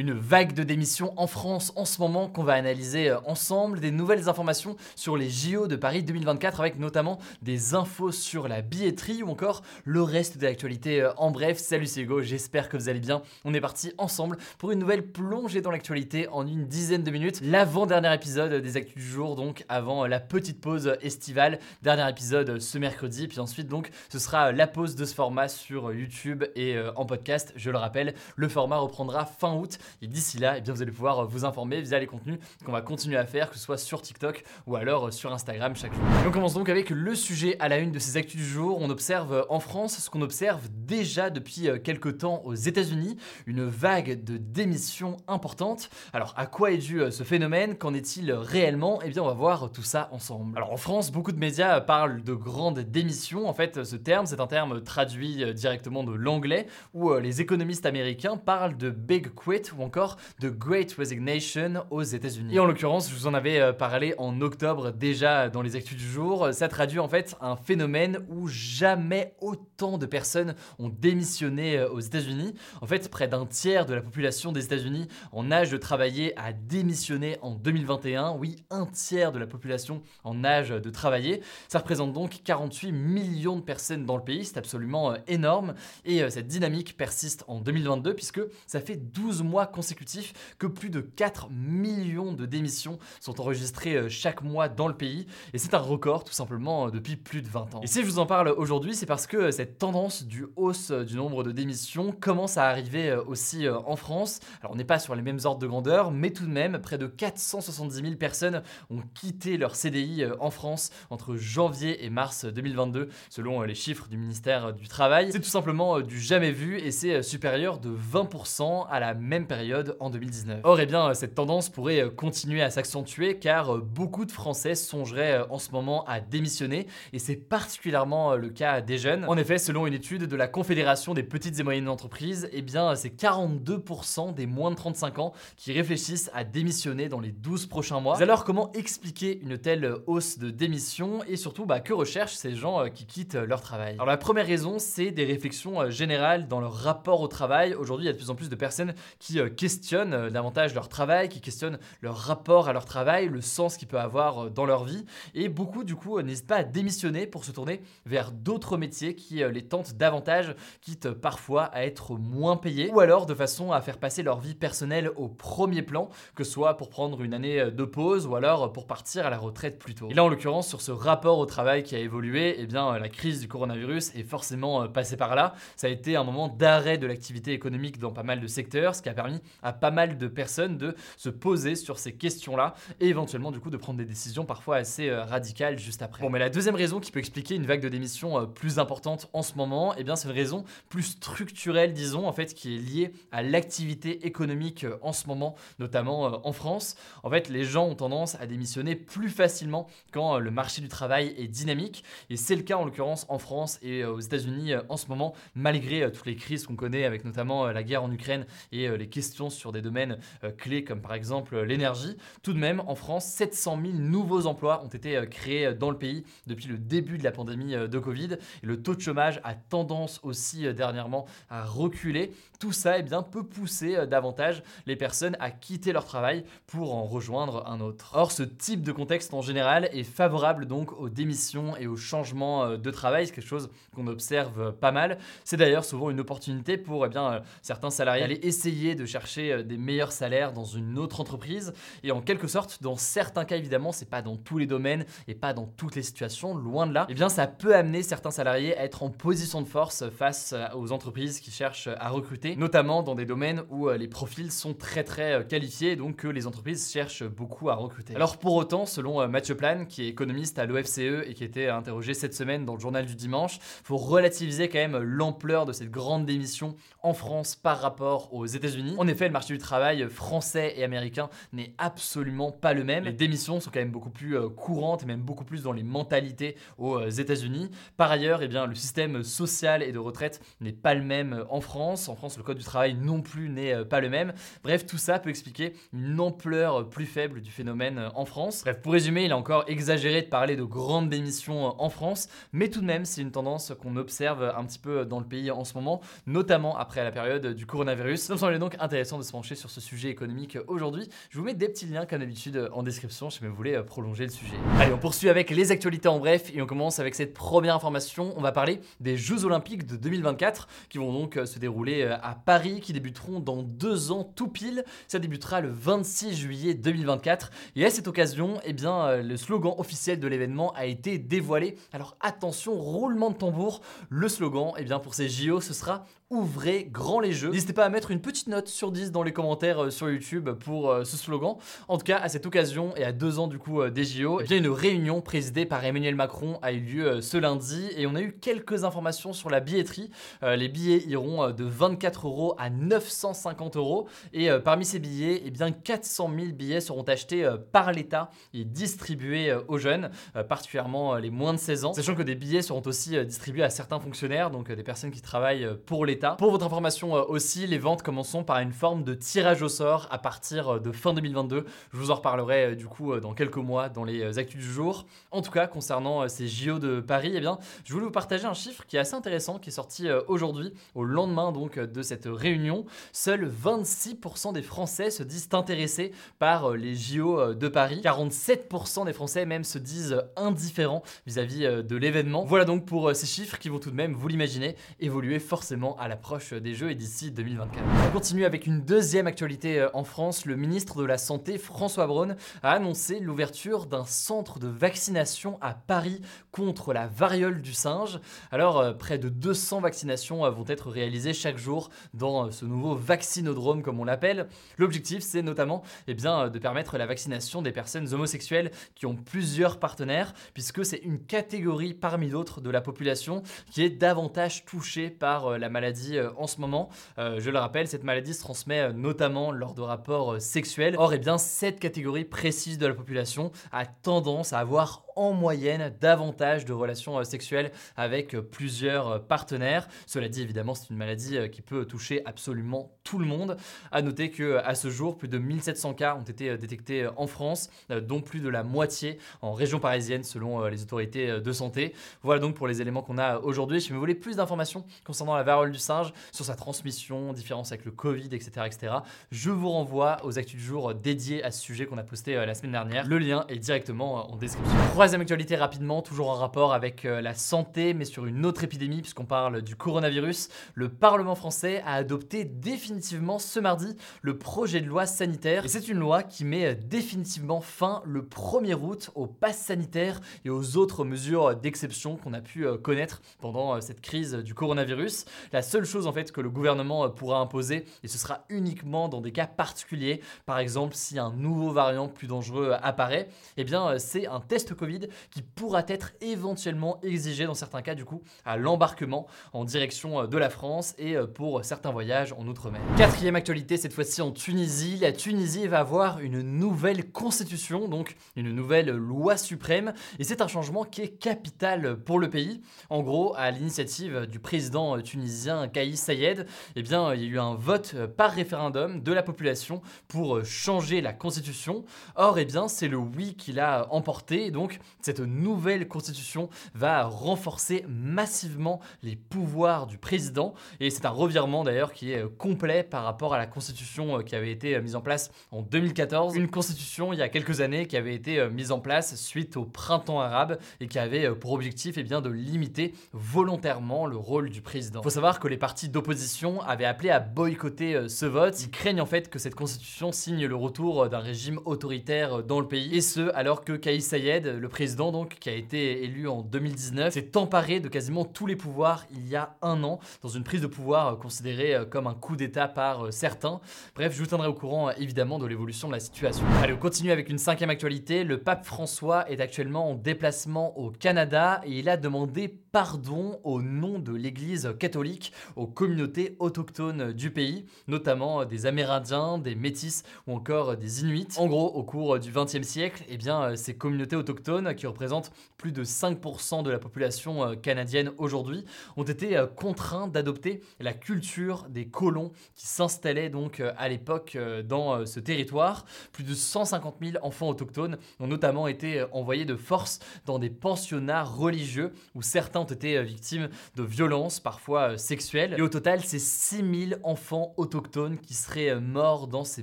Une vague de démissions en France en ce moment qu'on va analyser euh, ensemble, des nouvelles informations sur les JO de Paris 2024 avec notamment des infos sur la billetterie ou encore le reste de l'actualité euh, en bref. Salut c'est j'espère que vous allez bien. On est parti ensemble pour une nouvelle plongée dans l'actualité en une dizaine de minutes. L'avant-dernier épisode des actus du jour donc avant euh, la petite pause estivale. Dernier épisode ce mercredi puis ensuite donc ce sera la pause de ce format sur YouTube et en podcast. Je le rappelle, le format reprendra fin août et d'ici là, eh bien, vous allez pouvoir vous informer via les contenus qu'on va continuer à faire, que ce soit sur TikTok ou alors euh, sur Instagram chaque jour. Et on commence donc avec le sujet à la une de ces actus du jour. On observe euh, en France ce qu'on observe déjà depuis euh, quelques temps aux États-Unis, une vague de démissions importante. Alors à quoi est dû ce phénomène? Qu'en est-il réellement? Eh bien on va voir tout ça ensemble. Alors en France, beaucoup de médias parlent de grandes démissions. En fait, ce terme, c'est un terme traduit directement de l'anglais où les économistes américains parlent de big quit encore The Great Resignation aux États-Unis. Et en l'occurrence, je vous en avais euh, parlé en octobre déjà dans les actus du jour. Ça traduit en fait un phénomène où jamais autant de personnes ont démissionné euh, aux États-Unis. En fait, près d'un tiers de la population des États-Unis en âge de travailler a démissionné en 2021. Oui, un tiers de la population en âge de travailler. Ça représente donc 48 millions de personnes dans le pays. C'est absolument euh, énorme. Et cette dynamique persiste en 2022 puisque ça fait 12 mois consécutif que plus de 4 millions de démissions sont enregistrées euh, chaque mois dans le pays. Et c'est un record tout simplement euh, depuis plus de 20 ans. Et si je vous en parle aujourd'hui, c'est parce que euh, cette tendance du hausse du nombre de démissions commence à arriver aussi en France. Alors on n'est pas sur les mêmes ordres de grandeur, mais tout de même, près de 470 000 personnes ont quitté leur CDI en France entre janvier et mars 2022, selon les chiffres du ministère du Travail. C'est tout simplement du jamais vu et c'est supérieur de 20% à la même période en 2019. Or, eh bien, cette tendance pourrait euh, continuer à s'accentuer car euh, beaucoup de Français songeraient euh, en ce moment à démissionner et c'est particulièrement le cas des jeunes. En effet, selon une étude de la Confédération des petites et moyennes entreprises, eh bien, c'est 42% des moins de 35 ans qui réfléchissent à démissionner dans les 12 prochains mois. Alors, comment expliquer une telle hausse de démission et surtout, bah, que recherchent ces gens qui quittent leur travail? Alors, la première raison, c'est des réflexions générales dans leur rapport au travail. Aujourd'hui, il y a de plus en plus de personnes qui questionnent euh, davantage leur travail, qui questionnent leur rapport à leur travail, le sens qu'ils peuvent avoir euh, dans leur vie. Et beaucoup, du coup, euh, n'hésitent pas à démissionner pour se tourner vers d'autres métiers qui les tentent davantage, quitte parfois à être moins payés, ou alors de façon à faire passer leur vie personnelle au premier plan, que ce soit pour prendre une année de pause ou alors pour partir à la retraite plus tôt. Et là, en l'occurrence, sur ce rapport au travail qui a évolué, eh bien, la crise du coronavirus est forcément passée par là. Ça a été un moment d'arrêt de l'activité économique dans pas mal de secteurs, ce qui a permis à pas mal de personnes de se poser sur ces questions-là et éventuellement du coup de prendre des décisions parfois assez euh, radicales juste après. Bon, mais la deuxième raison qui peut expliquer une vague de démission euh, plus importante en ce moment, eh bien c'est une raison plus structurelle, disons, en fait, qui est liée à l'activité économique euh, en ce moment, notamment en France. En fait, les gens ont tendance à démissionner plus facilement quand le marché du travail est dynamique et c'est le cas en l'occurrence en France et aux États-Unis en ce moment, malgré toutes les crises qu'on connaît avec notamment la guerre en Ukraine et les questions sur des domaines euh, clés comme par exemple euh, l'énergie. Tout de même, en France, 700 000 nouveaux emplois ont été euh, créés dans le pays depuis le début de la pandémie de Covid. Et le taux de chômage a tendance aussi dernièrement à reculer. Tout ça eh bien, peut pousser davantage les personnes à quitter leur travail pour en rejoindre un autre. Or, ce type de contexte en général est favorable donc aux démissions et aux changements de travail. C'est quelque chose qu'on observe pas mal. C'est d'ailleurs souvent une opportunité pour eh bien, certains salariés d'aller essayer de chercher euh, des meilleurs salaires dans une autre entreprise. Et en quelque sorte, dans certains cas évidemment, c'est pas dans tous les domaines et pas dans toutes les situations, loin de là. Et bien ça peut amener certains salariés à être en position de force face aux entreprises qui cherchent à recruter, notamment dans des domaines où les profils sont très très qualifiés, donc que les entreprises cherchent beaucoup à recruter. Alors pour autant, selon Mathieu Plan, qui est économiste à l'OFCE et qui était interrogé cette semaine dans le journal du dimanche, faut relativiser quand même l'ampleur de cette grande démission en France par rapport aux États-Unis. En effet, le marché du travail français et américain n'est absolument pas le même. Les démissions sont quand même beaucoup plus euh, courantes et même beaucoup plus dans les mentalités aux euh, États-Unis. Par ailleurs, eh bien, le système social et de retraite n'est pas le même euh, en France. En France, le code du travail non plus n'est pas le même. Bref, tout ça peut expliquer une ampleur plus faible du phénomène en France. Bref, pour résumer, il est encore exagéré de parler de grandes démissions en France, mais tout de même, c'est une tendance qu'on observe un petit peu dans le pays en ce moment, notamment après la période du coronavirus. Donc intéressant de se pencher sur ce sujet économique aujourd'hui. Je vous mets des petits liens comme d'habitude en description si vous voulez prolonger le sujet. Allez, on poursuit avec les actualités en bref et on commence avec cette première information. On va parler des Jeux Olympiques de 2024 qui vont donc se dérouler à Paris, qui débuteront dans deux ans tout pile. Ça débutera le 26 juillet 2024 et à cette occasion, eh bien, le slogan officiel de l'événement a été dévoilé. Alors attention, roulement de tambour, le slogan, eh bien, pour ces JO, ce sera ouvrez grand les jeux. N'hésitez pas à mettre une petite note sur 10 dans les commentaires euh, sur YouTube pour euh, ce slogan. En tout cas, à cette occasion et à deux ans du coup euh, des JO, eh bien une réunion présidée par Emmanuel Macron a eu lieu ce lundi et on a eu quelques informations sur la billetterie. les billets iront de 24 euros à 950 euros et parmi ces billets, eh bien 400 000 billets seront achetés par l'État et distribués aux jeunes, particulièrement les moins de 16 ans. Sachant que des billets seront aussi distribués à certains fonctionnaires, donc des personnes qui travaillent pour l'État pour votre information euh, aussi, les ventes commenceront par une forme de tirage au sort à partir euh, de fin 2022. Je vous en reparlerai euh, du coup dans quelques mois dans les actus du jour. En tout cas, concernant ces JO de Paris, eh bien, je voulais vous partager un chiffre qui est assez intéressant, qui est sorti aujourd'hui, au lendemain donc de cette réunion. Seuls 26% des Français se disent intéressés par les JO de Paris. 47% des Français même se disent indifférents vis-à-vis de l'événement. Voilà donc pour ces chiffres qui vont tout de même, vous l'imaginez, évoluer forcément à l'approche des Jeux et d'ici 2024. On continue avec une deuxième actualité euh, en France. Le ministre de la Santé, François Braun, a annoncé l'ouverture d'un centre de vaccination à Paris contre la variole du singe. Alors, euh, près de 200 vaccinations euh, vont être réalisées chaque jour dans ce nouveau vaccinodrome, comme on l'appelle. L'objectif, c'est notamment eh bien, de permettre la vaccination des personnes homosexuelles qui ont plusieurs partenaires, puisque c'est une catégorie parmi d'autres de la population qui est davantage touchée par la maladie euh, en ce moment. Euh, je le rappelle, cette maladie se transmet euh, notamment lors de rapports sexuels. Or, et eh bien, cette catégorie précise de la population a tendance à avoir en moyenne davantage de relations euh, sexuelles avec euh, plusieurs euh, partenaires. Cela dit, évidemment, c'est une maladie qui peut toucher absolument tout le monde. À noter que à ce jour, plus de 1700 cas ont été détectés en France, dont plus de la moitié en région parisienne selon les autorités de santé. Voilà donc pour les éléments qu'on a aujourd'hui. Si vous voulez plus d'informations concernant la variole du singe, sur sa transmission, différence avec le Covid, etc., etc., je vous renvoie aux actus du jour dédiés à ce sujet qu'on a posté la semaine dernière. Le lien est directement en description. Troisième actualité rapidement, toujours en rapport avec euh, la santé, mais sur une autre épidémie, puisqu'on parle du coronavirus. Le Parlement français a adopté définitivement ce mardi le projet de loi sanitaire. Et c'est une loi qui met euh, définitivement fin le 1er août au pass sanitaire et aux autres mesures d'exception qu'on a pu euh, connaître pendant cette crise du coronavirus. La seule chose en fait que le gouvernement pourra imposer, et ce sera uniquement dans des cas particuliers, par exemple si un nouveau variant plus dangereux apparaît, eh bien c'est un test Covid qui pourra être éventuellement exigé dans certains cas du coup à l'embarquement en direction euh, de la France et euh, pour certains voyages en Outre-mer. Quatrième actualité, cette fois-ci en Tunisie. La Tunisie va avoir une nouvelle constitution, donc une nouvelle loi suprême, et c'est un changement qui est capital pour le pays. En gros, à l'initiative du président euh, tunisien Kais Sayed, eh bien, il y a eu un vote par référendum de la population pour changer la constitution. Or, eh bien, c'est le oui qui l'a emporté, donc cette nouvelle constitution va renforcer massivement les pouvoirs du président. Et c'est un revirement d'ailleurs qui est complet par rapport à la constitution qui avait été mise en place en 2014. Une constitution il y a quelques années qui avait été mise en place suite au printemps arabe et qui avait pour objectif eh bien, de limiter volontairement le rôle du président. Il faut savoir que les partis d'opposition avaient appelé à boycotter ce vote. Ils craignent en fait que cette constitution signe le retour d'un régime autoritaire dans le pays. Et ce, alors que Kais Sayed, le président donc, qui a été élu en 2019, s'est emparé de quasiment tous les pouvoirs il y a un an, dans une prise de pouvoir considérée comme un coup d'État par certains. Bref, je vous tiendrai au courant évidemment de l'évolution de la situation. Allez, on continue avec une cinquième actualité. Le pape François est actuellement en déplacement au Canada et il a demandé pardon au nom de l'Église catholique aux communautés autochtones du pays, notamment des Amérindiens, des Métis ou encore des Inuits. En gros, au cours du XXe siècle, eh bien, ces communautés autochtones, qui représentent plus de 5% de la population euh, canadienne aujourd'hui, ont été euh, contraints d'adopter la culture des colons qui s'installaient donc euh, à l'époque dans ce territoire. Plus de 150 000 enfants autochtones ont notamment été envoyés de force dans des pensionnats religieux où certains ont été victimes de violences, parfois sexuelles. Et au total, c'est 6 000 enfants autochtones qui seraient morts dans ces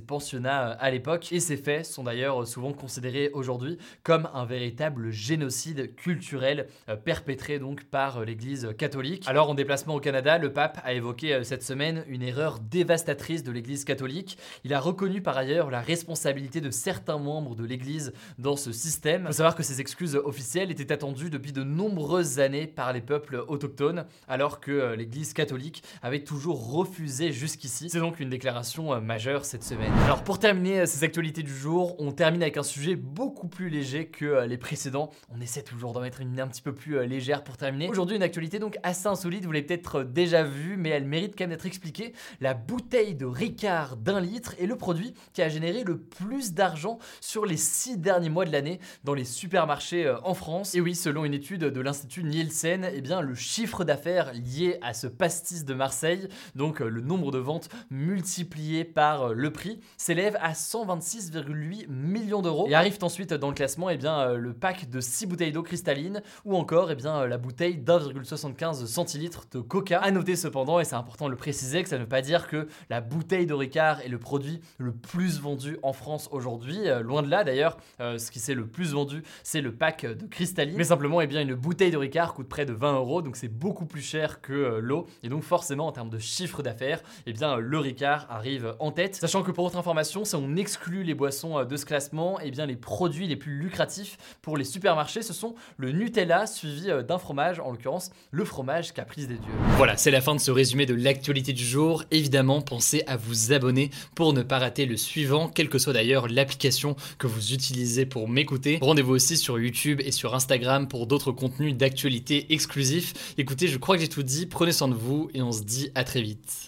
pensionnats à l'époque. Et ces faits sont d'ailleurs souvent considérés aujourd'hui comme un véritable génocide culturel euh, perpétré donc par euh, l'Église catholique. Alors en déplacement au Canada, le pape a évoqué euh, cette semaine une erreur dévastatrice de l'Église catholique. Il a reconnu par ailleurs la responsabilité de certains membres de l'Église dans ce système. Il faut savoir que ces excuses officielles étaient attendues depuis de nombreuses années par les peuples autochtones, alors que l'Église catholique avait toujours refusé jusqu'ici. C'est donc une déclaration majeure cette semaine. Alors pour terminer ces actualités du jour, on termine avec un sujet beaucoup plus léger que les précédents. On essaie toujours d'en mettre une un petit peu plus légère pour terminer. Aujourd'hui, une actualité donc assez insolite, vous l'avez peut-être déjà vu, mais elle mérite quand même d'être expliquée. La bouteille de Ricard d'un litre est le produit qui a généré le plus d'argent sur les six derniers mois de l'année dans les supermarchés en France. Et oui, selon une étude de l'Institut Nielsen, eh bien, le chiffre d'affaires lié à ce pastis de Marseille, donc le nombre de ventes multiplié par le prix, s'élève à 126,8 millions d'euros. Et arrive ensuite dans le classement eh bien, le de 6 bouteilles d'eau cristalline ou encore eh bien, la bouteille d'1,75 centilitres de coca. A noter cependant, et c'est important de le préciser, que ça ne veut pas dire que la bouteille de Ricard est le produit le plus vendu en France aujourd'hui. loin de là d'ailleurs, ce qui s'est le plus vendu, c'est le pack de cristalline. Mais simplement, eh bien, une bouteille de Ricard coûte près de 20 euros, donc c'est beaucoup plus cher que l'eau. Et donc forcément, en termes de chiffre d'affaires, eh bien, le Ricard arrive en tête. Sachant que pour votre information, si on exclut les boissons de ce classement, eh bien, les produits les plus lucratifs pour les supermarchés, ce sont le Nutella suivi d'un fromage, en l'occurrence le fromage Caprice des Dieux. Voilà, c'est la fin de ce résumé de l'actualité du jour. Évidemment, pensez à vous abonner pour ne pas rater le suivant, quelle que soit d'ailleurs l'application que vous utilisez pour m'écouter. Rendez-vous aussi sur YouTube et sur Instagram pour d'autres contenus d'actualité exclusifs. Écoutez, je crois que j'ai tout dit, prenez soin de vous et on se dit à très vite.